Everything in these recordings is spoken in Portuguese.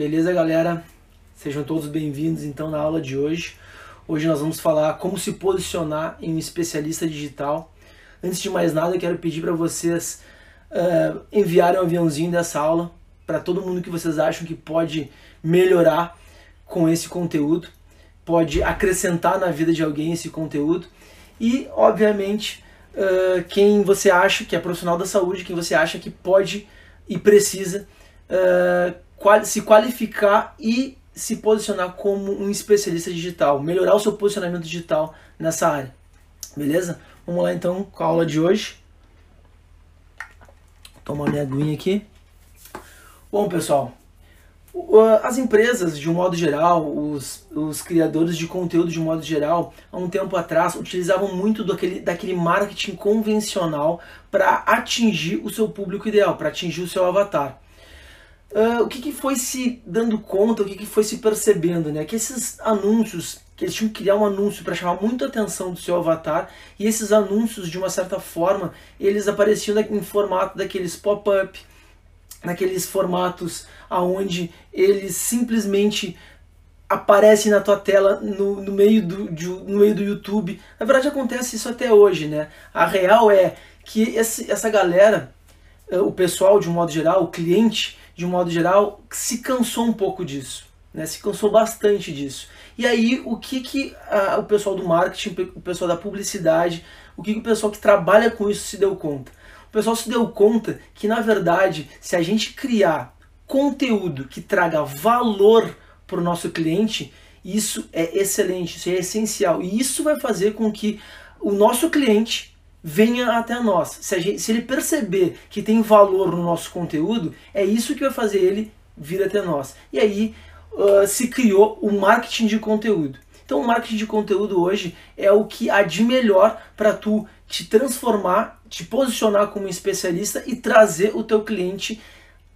Beleza, galera? Sejam todos bem-vindos então na aula de hoje. Hoje nós vamos falar como se posicionar em um especialista digital. Antes de mais nada, quero pedir para vocês uh, enviarem um aviãozinho dessa aula para todo mundo que vocês acham que pode melhorar com esse conteúdo, pode acrescentar na vida de alguém esse conteúdo e, obviamente, uh, quem você acha que é profissional da saúde, quem você acha que pode e precisa uh, se qualificar e se posicionar como um especialista digital, melhorar o seu posicionamento digital nessa área. Beleza? Vamos lá então com a aula de hoje. Tomar minha aguinha aqui. Bom, pessoal, as empresas, de um modo geral, os, os criadores de conteúdo de um modo geral, há um tempo atrás, utilizavam muito daquele, daquele marketing convencional para atingir o seu público ideal, para atingir o seu avatar. Uh, o que, que, foi se dando conta, o que, que, foi se percebendo, né? Que esses anúncios, que eles tinham que criar um anúncio para chamar muita atenção do seu avatar, e esses anúncios, de uma certa forma, eles apareciam em formato daqueles pop-up, naqueles formatos aonde eles simplesmente aparecem na tua tela no, no, meio do, de, no meio do YouTube. Na verdade acontece isso até hoje, né? A real é que esse, essa galera, eh, o pessoal de um modo geral, o cliente, de um modo geral, se cansou um pouco disso, né? se cansou bastante disso. E aí, o que, que a, o pessoal do marketing, o pessoal da publicidade, o que, que o pessoal que trabalha com isso se deu conta? O pessoal se deu conta que, na verdade, se a gente criar conteúdo que traga valor para o nosso cliente, isso é excelente, isso é essencial. E isso vai fazer com que o nosso cliente venha até nós. Se, gente, se, ele perceber que tem valor no nosso conteúdo, é isso que vai fazer ele vir até nós. E aí uh, se criou o marketing de conteúdo. Então o marketing de conteúdo hoje é o que há de melhor para tu te transformar, te posicionar como especialista e trazer o teu cliente,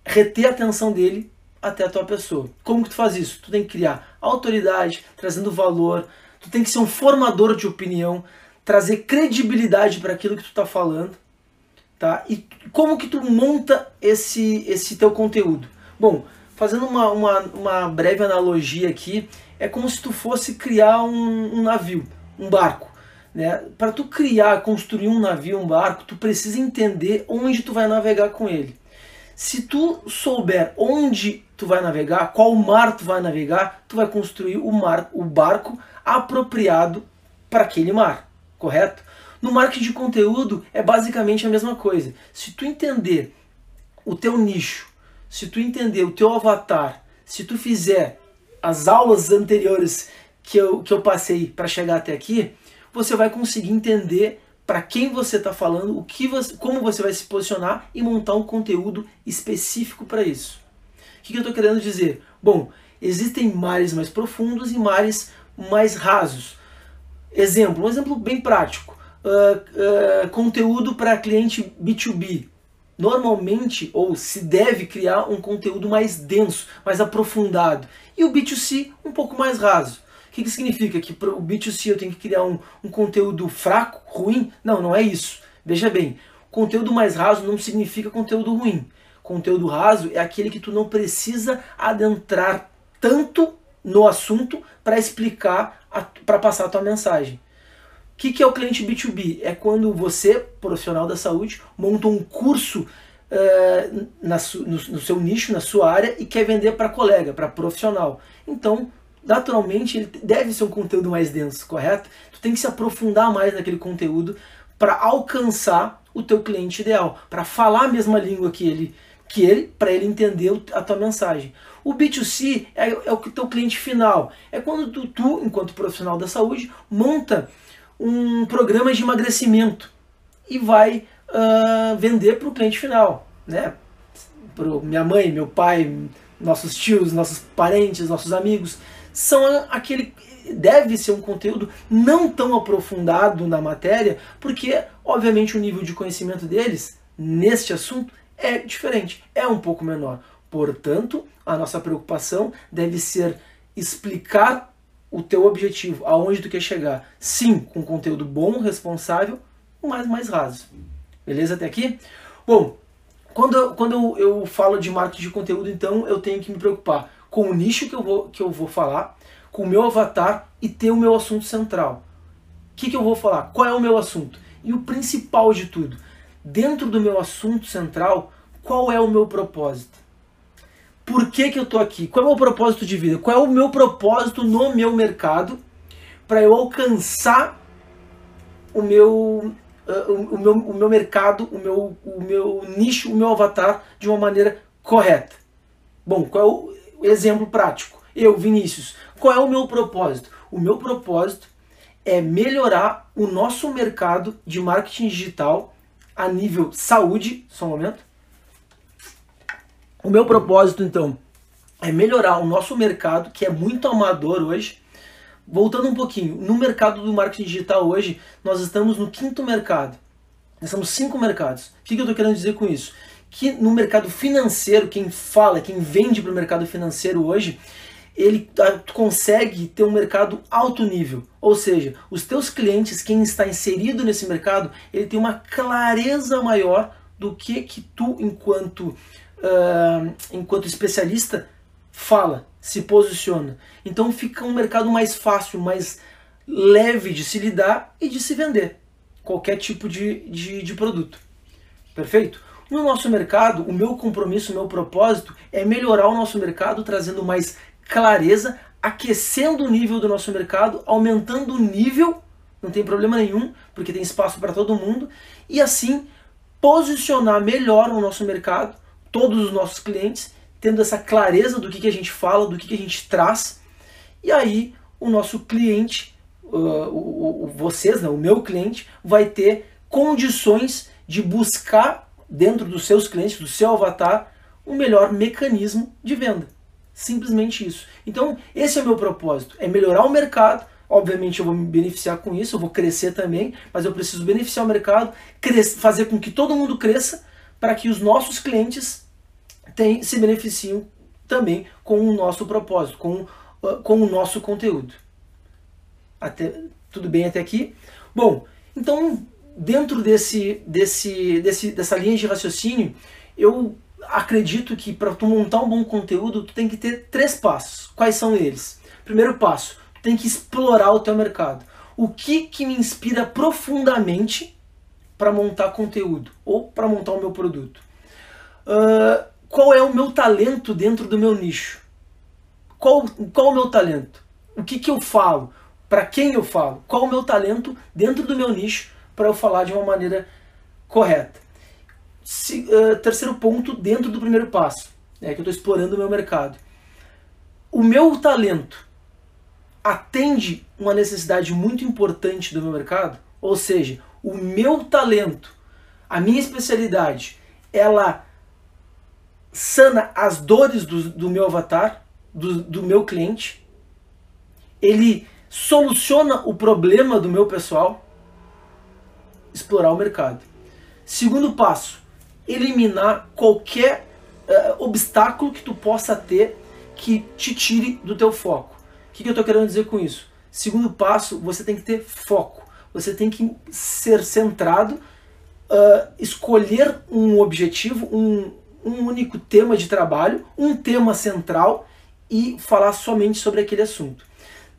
reter a atenção dele até a tua pessoa. Como que tu faz isso? Tu tem que criar autoridade, trazendo valor, tu tem que ser um formador de opinião, trazer credibilidade para aquilo que tu está falando, tá? E como que tu monta esse esse teu conteúdo? Bom, fazendo uma, uma, uma breve analogia aqui, é como se tu fosse criar um, um navio, um barco. Né? Para tu criar, construir um navio, um barco, tu precisa entender onde tu vai navegar com ele. Se tu souber onde tu vai navegar, qual mar tu vai navegar, tu vai construir o, mar, o barco apropriado para aquele mar correto? No marketing de conteúdo é basicamente a mesma coisa. Se tu entender o teu nicho, se tu entender o teu avatar, se tu fizer as aulas anteriores que eu, que eu passei para chegar até aqui, você vai conseguir entender para quem você está falando, o que você, como você vai se posicionar e montar um conteúdo específico para isso. O que, que eu estou querendo dizer? Bom, existem mares mais profundos e mares mais rasos. Exemplo, um exemplo bem prático. Uh, uh, conteúdo para cliente B2B. Normalmente, ou se deve criar um conteúdo mais denso, mais aprofundado. E o B2C um pouco mais raso. O que, que significa? Que para o B2C eu tenho que criar um, um conteúdo fraco, ruim? Não, não é isso. Veja bem, conteúdo mais raso não significa conteúdo ruim. Conteúdo raso é aquele que tu não precisa adentrar tanto no assunto para explicar, para passar a tua mensagem. O que, que é o cliente B2B? É quando você, profissional da saúde, monta um curso uh, na no, no, seu nicho, na sua área e quer vender para colega, para profissional. Então, naturalmente, ele deve ser um conteúdo mais denso, correto? Tu tem que se aprofundar mais naquele conteúdo para alcançar o teu cliente ideal, para falar a mesma língua que ele, que ele para ele entender a tua mensagem. O B2C é, é o teu cliente final. É quando tu, tu, enquanto profissional da saúde, monta um programa de emagrecimento e vai uh, vender para o cliente final. Né? Para minha mãe, meu pai, nossos tios, nossos parentes, nossos amigos. São aquele. Deve ser um conteúdo não tão aprofundado na matéria, porque, obviamente, o nível de conhecimento deles neste assunto é diferente, é um pouco menor. Portanto, a nossa preocupação deve ser explicar o teu objetivo, aonde tu quer chegar. Sim, com conteúdo bom, responsável, mas mais raso. Beleza até aqui? Bom, quando, eu, quando eu, eu falo de marketing de conteúdo, então eu tenho que me preocupar com o nicho que eu vou, que eu vou falar, com o meu avatar e ter o meu assunto central. O que, que eu vou falar? Qual é o meu assunto? E o principal de tudo, dentro do meu assunto central, qual é o meu propósito? Por que, que eu estou aqui? Qual é o meu propósito de vida? Qual é o meu propósito no meu mercado para eu alcançar o meu, uh, o, o, meu, o meu mercado, o meu, o meu nicho, o meu avatar de uma maneira correta? Bom, qual é o exemplo prático? Eu, Vinícius, qual é o meu propósito? O meu propósito é melhorar o nosso mercado de marketing digital a nível saúde. Só um momento. O meu propósito, então, é melhorar o nosso mercado, que é muito amador hoje. Voltando um pouquinho, no mercado do marketing digital hoje, nós estamos no quinto mercado. Nós cinco mercados. O que eu estou querendo dizer com isso? Que no mercado financeiro, quem fala, quem vende para o mercado financeiro hoje, ele consegue ter um mercado alto nível. Ou seja, os teus clientes, quem está inserido nesse mercado, ele tem uma clareza maior do que que tu, enquanto, uh, enquanto especialista, fala, se posiciona. Então fica um mercado mais fácil, mais leve de se lidar e de se vender. Qualquer tipo de, de, de produto. Perfeito? No nosso mercado, o meu compromisso, o meu propósito é melhorar o nosso mercado, trazendo mais clareza, aquecendo o nível do nosso mercado, aumentando o nível, não tem problema nenhum, porque tem espaço para todo mundo, e assim posicionar melhor o nosso mercado, todos os nossos clientes, tendo essa clareza do que, que a gente fala, do que, que a gente traz, e aí o nosso cliente, uh, o, o, vocês, né, o meu cliente, vai ter condições de buscar dentro dos seus clientes, do seu avatar, o melhor mecanismo de venda. Simplesmente isso. Então, esse é o meu propósito: é melhorar o mercado. Obviamente, eu vou me beneficiar com isso, eu vou crescer também, mas eu preciso beneficiar o mercado, fazer com que todo mundo cresça, para que os nossos clientes tem, se beneficiem também com o nosso propósito, com, uh, com o nosso conteúdo. Até, tudo bem até aqui? Bom, então, dentro desse, desse, desse, dessa linha de raciocínio, eu acredito que para tu montar um bom conteúdo, tu tem que ter três passos. Quais são eles? Primeiro passo, tu tem que explorar o teu mercado. O que que me inspira profundamente para montar conteúdo ou para montar o meu produto? Uh, qual é o meu talento dentro do meu nicho? Qual, qual o meu talento? O que que eu falo? Para quem eu falo? Qual o meu talento dentro do meu nicho para eu falar de uma maneira correta? Se, uh, terceiro ponto dentro do primeiro passo, é que eu estou explorando o meu mercado. O meu talento atende uma necessidade muito importante do meu mercado, ou seja, o meu talento, a minha especialidade, ela sana as dores do, do meu avatar, do, do meu cliente, ele soluciona o problema do meu pessoal, explorar o mercado. Segundo passo, eliminar qualquer uh, obstáculo que tu possa ter que te tire do teu foco. O que, que eu estou querendo dizer com isso? Segundo passo, você tem que ter foco. Você tem que ser centrado, uh, escolher um objetivo, um, um único tema de trabalho, um tema central e falar somente sobre aquele assunto.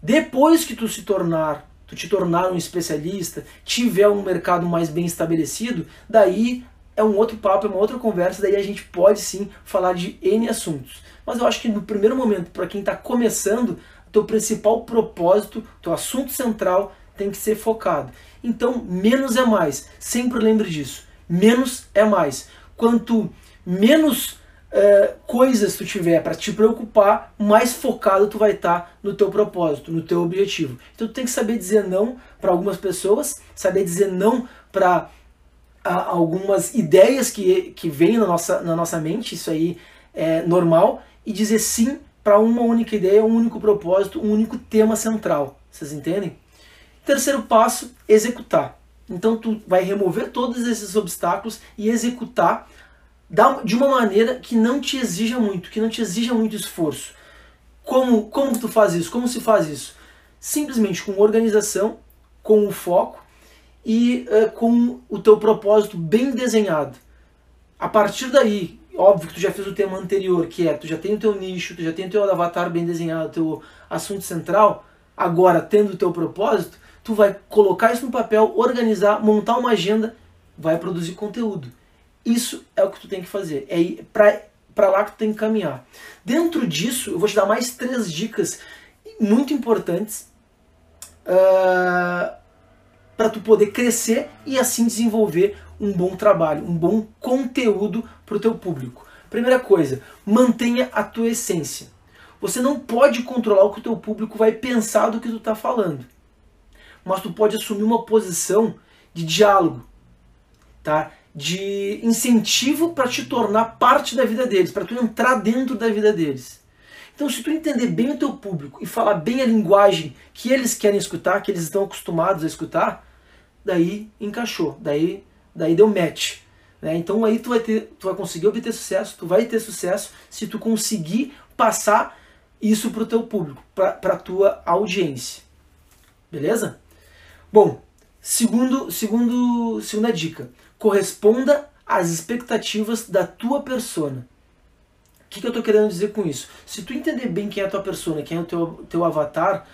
Depois que tu se tornar, tu te tornar um especialista, tiver um mercado mais bem estabelecido, daí é um outro papo, é uma outra conversa, daí a gente pode sim falar de N assuntos. Mas eu acho que no primeiro momento, para quem está começando, teu principal propósito, teu assunto central tem que ser focado. Então, menos é mais. Sempre lembre disso. Menos é mais. Quanto menos uh, coisas tu tiver para te preocupar, mais focado tu vai estar tá no teu propósito, no teu objetivo. Então tu tem que saber dizer não para algumas pessoas, saber dizer não para algumas ideias que, que vêm na nossa, na nossa mente, isso aí é normal, e dizer sim para uma única ideia, um único propósito, um único tema central. Vocês entendem? Terceiro passo, executar. Então tu vai remover todos esses obstáculos e executar de uma maneira que não te exija muito, que não te exija muito esforço. Como, como tu faz isso? Como se faz isso? Simplesmente com organização, com o foco e uh, com o teu propósito bem desenhado. A partir daí, óbvio que tu já fez o tema anterior, que é tu já tem o teu nicho, tu já tem o teu avatar bem desenhado, teu assunto central, agora tendo o teu propósito, tu vai colocar isso no papel, organizar, montar uma agenda, vai produzir conteúdo. Isso é o que tu tem que fazer. É para lá que tu tem que caminhar. Dentro disso, eu vou te dar mais três dicas muito importantes uh, tu poder crescer e assim desenvolver um bom trabalho, um bom conteúdo para o teu público. Primeira coisa, mantenha a tua essência. Você não pode controlar o que o teu público vai pensar do que tu está falando, mas tu pode assumir uma posição de diálogo, tá? De incentivo para te tornar parte da vida deles, para tu entrar dentro da vida deles. Então, se tu entender bem o teu público e falar bem a linguagem que eles querem escutar, que eles estão acostumados a escutar, daí encaixou, daí, daí deu match. Né? Então aí tu vai, ter, tu vai conseguir obter sucesso, tu vai ter sucesso se tu conseguir passar isso para o teu público, para a tua audiência. Beleza? Bom, segundo, segundo, segunda dica, corresponda às expectativas da tua persona. O que, que eu estou querendo dizer com isso? Se tu entender bem quem é a tua persona, quem é o teu, teu avatar,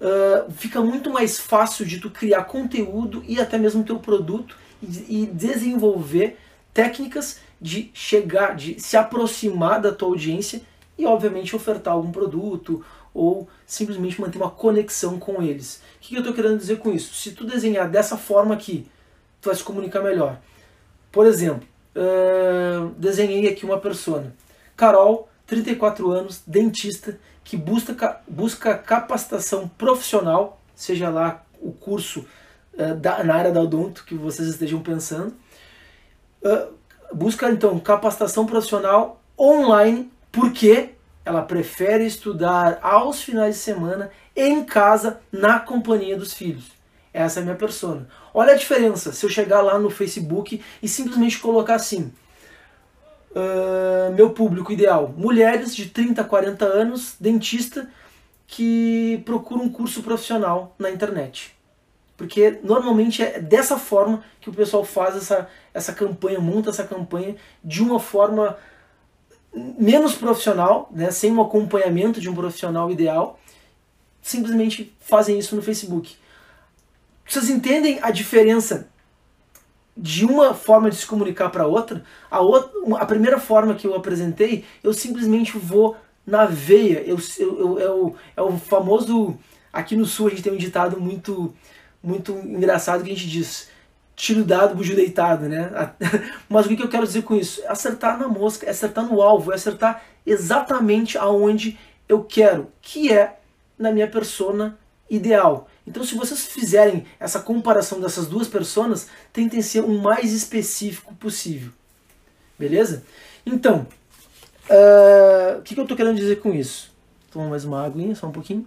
uh, fica muito mais fácil de tu criar conteúdo e até mesmo teu produto e, e desenvolver técnicas de chegar, de se aproximar da tua audiência e obviamente ofertar algum produto ou simplesmente manter uma conexão com eles. O que eu estou querendo dizer com isso? Se tu desenhar dessa forma aqui, tu vai se comunicar melhor. Por exemplo, uh, desenhei aqui uma persona. Carol, 34 anos, dentista, que busca, busca capacitação profissional, seja lá o curso uh, da, na área da odonto que vocês estejam pensando. Uh, busca então capacitação profissional online, porque ela prefere estudar aos finais de semana em casa, na companhia dos filhos. Essa é a minha persona. Olha a diferença se eu chegar lá no Facebook e simplesmente colocar assim: uh, meu público ideal, mulheres de 30 a 40 anos, dentista, que procuram um curso profissional na internet. Porque normalmente é dessa forma que o pessoal faz essa, essa campanha, monta essa campanha de uma forma menos profissional, né, sem um acompanhamento de um profissional ideal, simplesmente fazem isso no Facebook. Vocês entendem a diferença de uma forma de se comunicar para outra, a, outra, a primeira forma que eu apresentei, eu simplesmente vou na veia. Eu, eu, eu, é, o, é o famoso. Aqui no sul a gente tem um ditado muito, muito engraçado que a gente diz: tiro dado, bujo deitado, né? Mas o que eu quero dizer com isso? Acertar na mosca, é acertar no alvo, é acertar exatamente aonde eu quero, que é na minha persona ideal. Então, se vocês fizerem essa comparação dessas duas personas, tentem ser o mais específico possível. Beleza? Então, uh, o que, que eu estou querendo dizer com isso? Toma mais uma aguinha, só um pouquinho.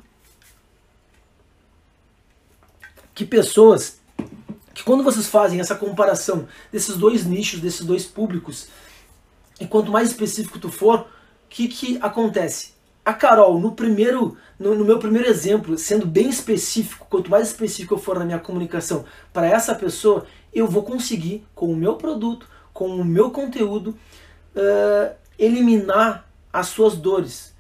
Que pessoas que quando vocês fazem essa comparação desses dois nichos, desses dois públicos, e quanto mais específico tu for, o que, que acontece? A Carol, no primeiro, no, no, meu primeiro exemplo, sendo bem específico, quanto mais específico eu for na minha comunicação para essa pessoa, eu vou conseguir, com o meu produto, com o meu conteúdo, uh, eliminar as suas dores.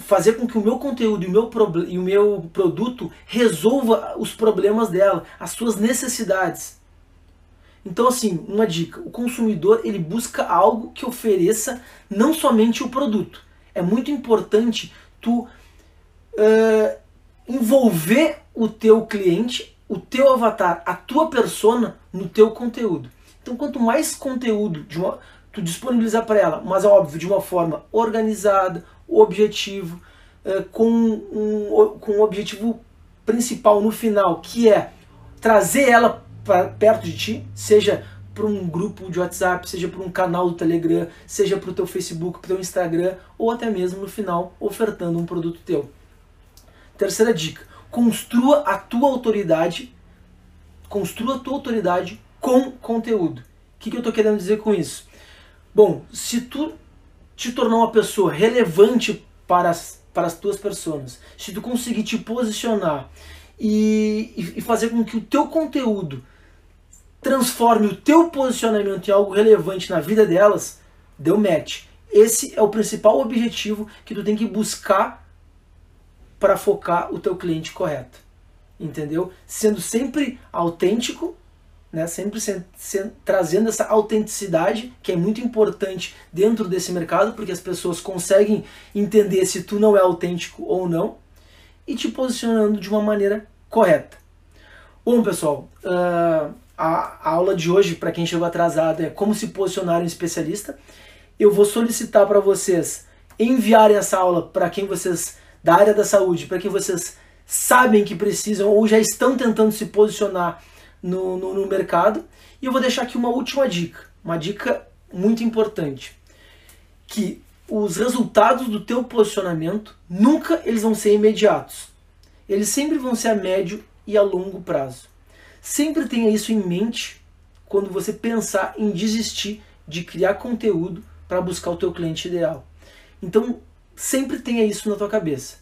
fazer com que o meu conteúdo e o meu, e o meu produto resolva os problemas dela, as suas necessidades. Então, assim, uma dica: o consumidor ele busca algo que ofereça não somente o produto, é muito importante tu uh, envolver o teu cliente, o teu avatar, a tua persona no teu conteúdo. Então, quanto mais conteúdo uma, tu disponibilizar para ela, mas óbvio, de uma forma organizada, objetivo, uh, com, um, com um objetivo principal no final, que é trazer ela para perto de ti, seja para um grupo de WhatsApp, seja para um canal do Telegram, seja para o teu Facebook, para o Instagram, ou até mesmo no final ofertando um produto teu. Terceira dica: construa a tua autoridade, construa a tua autoridade com conteúdo. O que, que eu estou querendo dizer com isso? Bom, se tu te tornar uma pessoa relevante para as, para as tuas pessoas, se tu conseguir te posicionar e, e fazer com que o teu conteúdo transforme o teu posicionamento em algo relevante na vida delas, deu match. Esse é o principal objetivo que tu tem que buscar para focar o teu cliente correto. Entendeu? Sendo sempre autêntico, né? sempre se, se, trazendo essa autenticidade, que é muito importante dentro desse mercado, porque as pessoas conseguem entender se tu não é autêntico ou não, e te posicionando de uma maneira correta. Bom, pessoal, uh, a, aula de hoje, para quem chegou atrasado, é como se posicionar um especialista. Eu vou solicitar para vocês enviarem essa aula para quem vocês da área da saúde, para quem vocês sabem que precisam ou já estão tentando se posicionar no, no, no mercado. E eu vou deixar aqui uma última dica, uma dica muito importante, que os resultados do teu posicionamento nunca eles vão ser imediatos. Eles sempre vão ser a médio e a longo prazo. Sempre tenha isso em mente quando você pensar em desistir de criar conteúdo para buscar o teu cliente ideal. Então, sempre tenha isso na tua cabeça.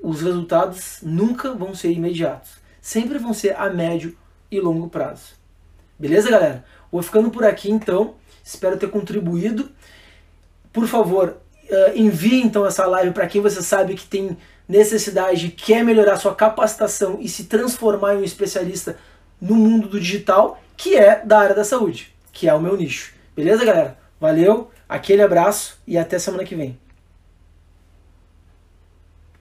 Os resultados nunca vão ser imediatos. Sempre vão ser a médio e longo prazo. Beleza, galera? Vou ficando por aqui então. Espero ter contribuído. Por favor, uh, envie então essa live para quem você sabe que tem necessidade, quer melhorar sua capacitação e se transformar em um especialista no mundo do digital, que é da área da saúde, que é o meu nicho. Beleza, galera? Valeu, aquele abraço e até semana que vem.